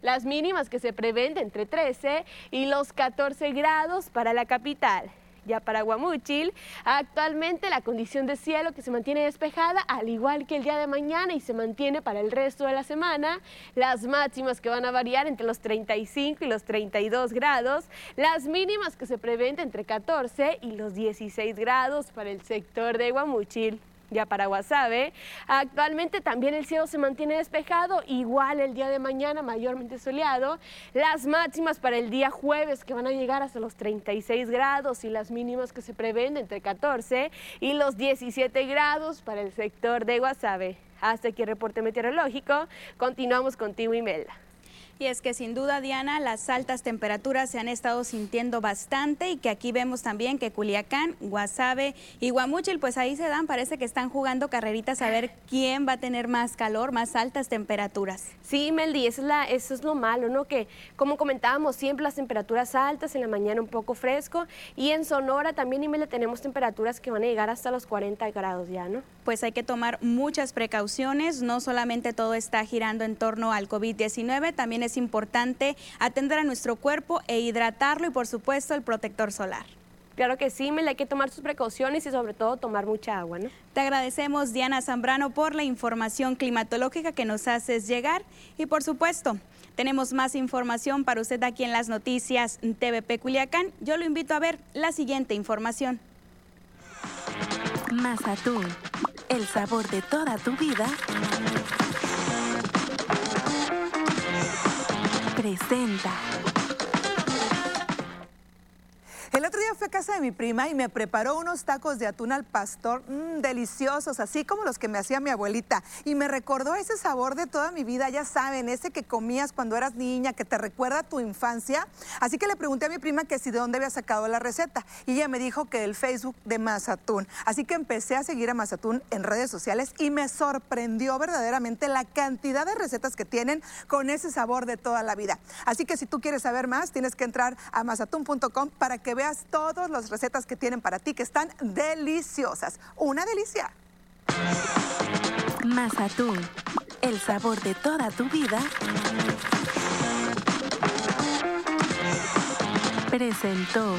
las mínimas que se prevén entre 13 y los 14 grados para la capital para Guamúchil. Actualmente la condición de cielo que se mantiene despejada, al igual que el día de mañana y se mantiene para el resto de la semana. Las máximas que van a variar entre los 35 y los 32 grados. Las mínimas que se prevén entre 14 y los 16 grados para el sector de Guamúchil ya para Guasave. Actualmente también el cielo se mantiene despejado, igual el día de mañana mayormente soleado. Las máximas para el día jueves que van a llegar hasta los 36 grados y las mínimas que se prevén entre 14 y los 17 grados para el sector de Guasave. Hasta aquí el reporte meteorológico. Continuamos contigo, Imelda. Y es que sin duda, Diana, las altas temperaturas se han estado sintiendo bastante y que aquí vemos también que Culiacán, Guasave y Guamúchil, pues ahí se dan, parece que están jugando carreritas a ver quién va a tener más calor, más altas temperaturas. Sí, Meldy, eso es, la, eso es lo malo, ¿no? Que como comentábamos, siempre las temperaturas altas, en la mañana un poco fresco y en Sonora también, Imelda, tenemos temperaturas que van a llegar hasta los 40 grados ya, ¿no? Pues hay que tomar muchas precauciones, no solamente todo está girando en torno al COVID-19, también es importante atender a nuestro cuerpo e hidratarlo y por supuesto el protector solar. Claro que sí, Mel, hay que tomar sus precauciones y sobre todo tomar mucha agua, ¿no? Te agradecemos, Diana Zambrano, por la información climatológica que nos haces llegar y por supuesto, tenemos más información para usted aquí en las noticias TVP Culiacán. Yo lo invito a ver la siguiente información. Mazatún, el sabor de toda tu vida presenta. Casa de mi prima y me preparó unos tacos de atún al pastor mm, deliciosos, así como los que me hacía mi abuelita. Y me recordó ese sabor de toda mi vida, ya saben, ese que comías cuando eras niña, que te recuerda a tu infancia. Así que le pregunté a mi prima que si de dónde había sacado la receta. Y ella me dijo que del Facebook de Mazatún. Así que empecé a seguir a Mazatún en redes sociales y me sorprendió verdaderamente la cantidad de recetas que tienen con ese sabor de toda la vida. Así que si tú quieres saber más, tienes que entrar a mazatún.com para que veas todas las recetas que tienen para ti que están deliciosas. Una delicia. Mazatún, el sabor de toda tu vida. Presentó.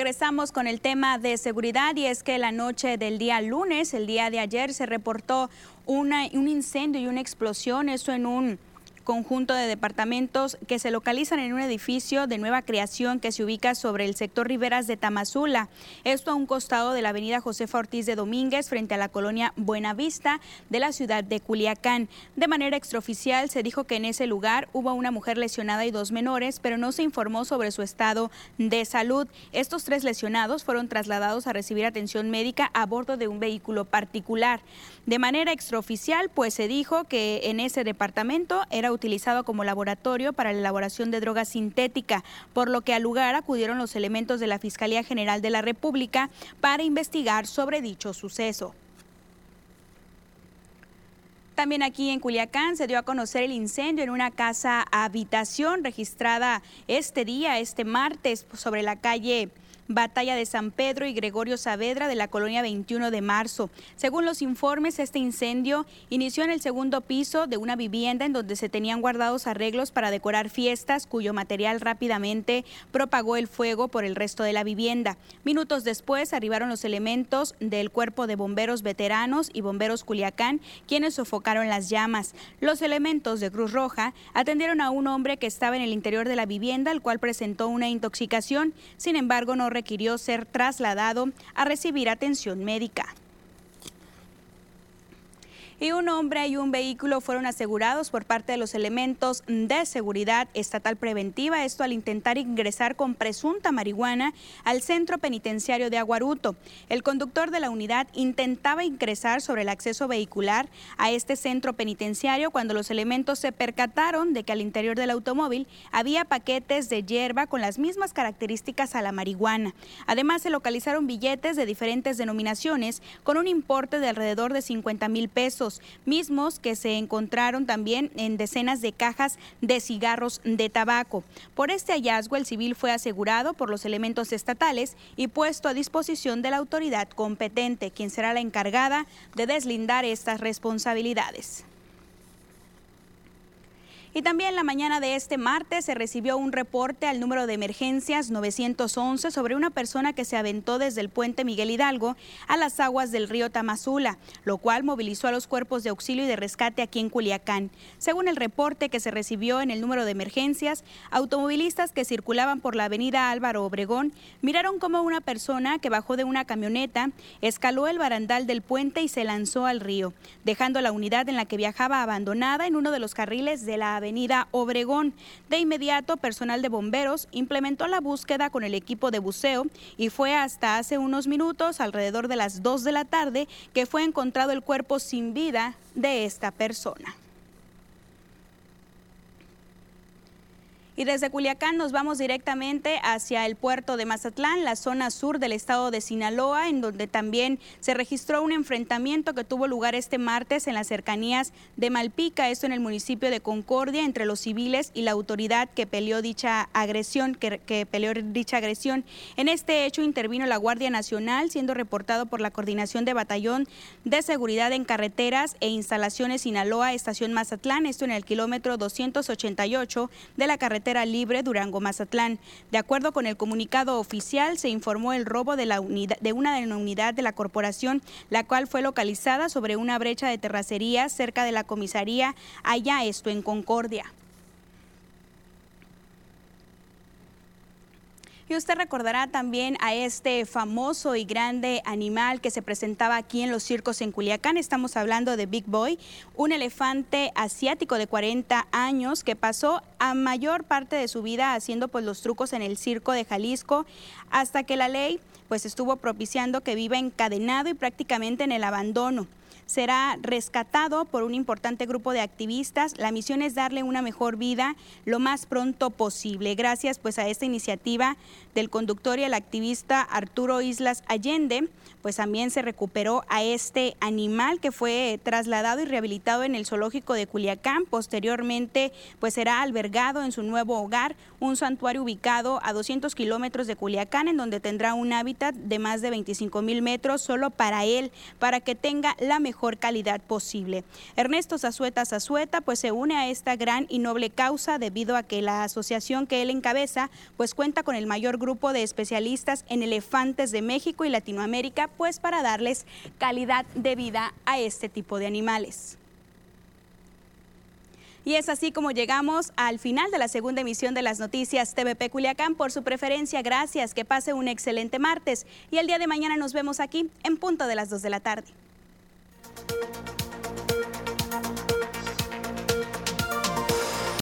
Regresamos con el tema de seguridad y es que la noche del día lunes, el día de ayer, se reportó una, un incendio y una explosión, eso en un conjunto de departamentos que se localizan en un edificio de nueva creación que se ubica sobre el sector Riberas de Tamazula. Esto a un costado de la avenida Josefa Ortiz de Domínguez frente a la colonia Buenavista de la ciudad de Culiacán. De manera extraoficial se dijo que en ese lugar hubo una mujer lesionada y dos menores, pero no se informó sobre su estado de salud. Estos tres lesionados fueron trasladados a recibir atención médica a bordo de un vehículo particular. De manera extraoficial, pues se dijo que en ese departamento era utilizado como laboratorio para la elaboración de droga sintética, por lo que al lugar acudieron los elementos de la Fiscalía General de la República para investigar sobre dicho suceso. También aquí en Culiacán se dio a conocer el incendio en una casa habitación registrada este día, este martes, sobre la calle Batalla de San Pedro y Gregorio Saavedra de la colonia 21 de marzo. Según los informes, este incendio inició en el segundo piso de una vivienda en donde se tenían guardados arreglos para decorar fiestas, cuyo material rápidamente propagó el fuego por el resto de la vivienda. Minutos después arribaron los elementos del Cuerpo de Bomberos Veteranos y Bomberos Culiacán, quienes sofocaron las llamas. Los elementos de Cruz Roja atendieron a un hombre que estaba en el interior de la vivienda, el cual presentó una intoxicación. Sin embargo, no requirió ser trasladado a recibir atención médica y un hombre y un vehículo fueron asegurados por parte de los elementos de seguridad estatal preventiva, esto al intentar ingresar con presunta marihuana al centro penitenciario de Aguaruto. El conductor de la unidad intentaba ingresar sobre el acceso vehicular a este centro penitenciario cuando los elementos se percataron de que al interior del automóvil había paquetes de hierba con las mismas características a la marihuana. Además, se localizaron billetes de diferentes denominaciones con un importe de alrededor de 50 mil pesos mismos que se encontraron también en decenas de cajas de cigarros de tabaco. Por este hallazgo, el civil fue asegurado por los elementos estatales y puesto a disposición de la autoridad competente, quien será la encargada de deslindar estas responsabilidades. Y también la mañana de este martes se recibió un reporte al número de emergencias 911 sobre una persona que se aventó desde el puente Miguel Hidalgo a las aguas del río Tamazula, lo cual movilizó a los cuerpos de auxilio y de rescate aquí en Culiacán. Según el reporte que se recibió en el número de emergencias, automovilistas que circulaban por la avenida Álvaro Obregón miraron como una persona que bajó de una camioneta escaló el barandal del puente y se lanzó al río, dejando la unidad en la que viajaba abandonada en uno de los carriles de la avenida Obregón. De inmediato, personal de bomberos implementó la búsqueda con el equipo de buceo y fue hasta hace unos minutos, alrededor de las 2 de la tarde, que fue encontrado el cuerpo sin vida de esta persona. Y desde Culiacán nos vamos directamente hacia el puerto de Mazatlán, la zona sur del estado de Sinaloa, en donde también se registró un enfrentamiento que tuvo lugar este martes en las cercanías de Malpica, esto en el municipio de Concordia, entre los civiles y la autoridad que peleó dicha agresión, que, peleó dicha agresión. En este hecho intervino la Guardia Nacional, siendo reportado por la Coordinación de Batallón de Seguridad en Carreteras e Instalaciones Sinaloa, Estación Mazatlán, esto en el kilómetro 288 de la carretera libre Durango-Mazatlán. De acuerdo con el comunicado oficial, se informó el robo de, la unidad, de una unidad de la corporación, la cual fue localizada sobre una brecha de terracería cerca de la comisaría, allá esto en Concordia. Y usted recordará también a este famoso y grande animal que se presentaba aquí en los circos en Culiacán. Estamos hablando de Big Boy, un elefante asiático de 40 años que pasó a mayor parte de su vida haciendo pues los trucos en el circo de Jalisco hasta que la ley pues estuvo propiciando que viva encadenado y prácticamente en el abandono será rescatado por un importante grupo de activistas. La misión es darle una mejor vida lo más pronto posible. Gracias pues a esta iniciativa del conductor y el activista Arturo Islas Allende, pues también se recuperó a este animal que fue trasladado y rehabilitado en el zoológico de Culiacán. Posteriormente pues será albergado en su nuevo hogar, un santuario ubicado a 200 kilómetros de Culiacán, en donde tendrá un hábitat de más de 25 mil metros solo para él, para que tenga la mejor calidad posible. Ernesto Zazueta Zazueta pues se une a esta gran y noble causa debido a que la asociación que él encabeza pues cuenta con el mayor grupo de especialistas en elefantes de México y Latinoamérica pues para darles calidad de vida a este tipo de animales. Y es así como llegamos al final de la segunda emisión de las noticias TVP Culiacán. Por su preferencia, gracias. Que pase un excelente martes. Y el día de mañana nos vemos aquí en punto de las 2 de la tarde.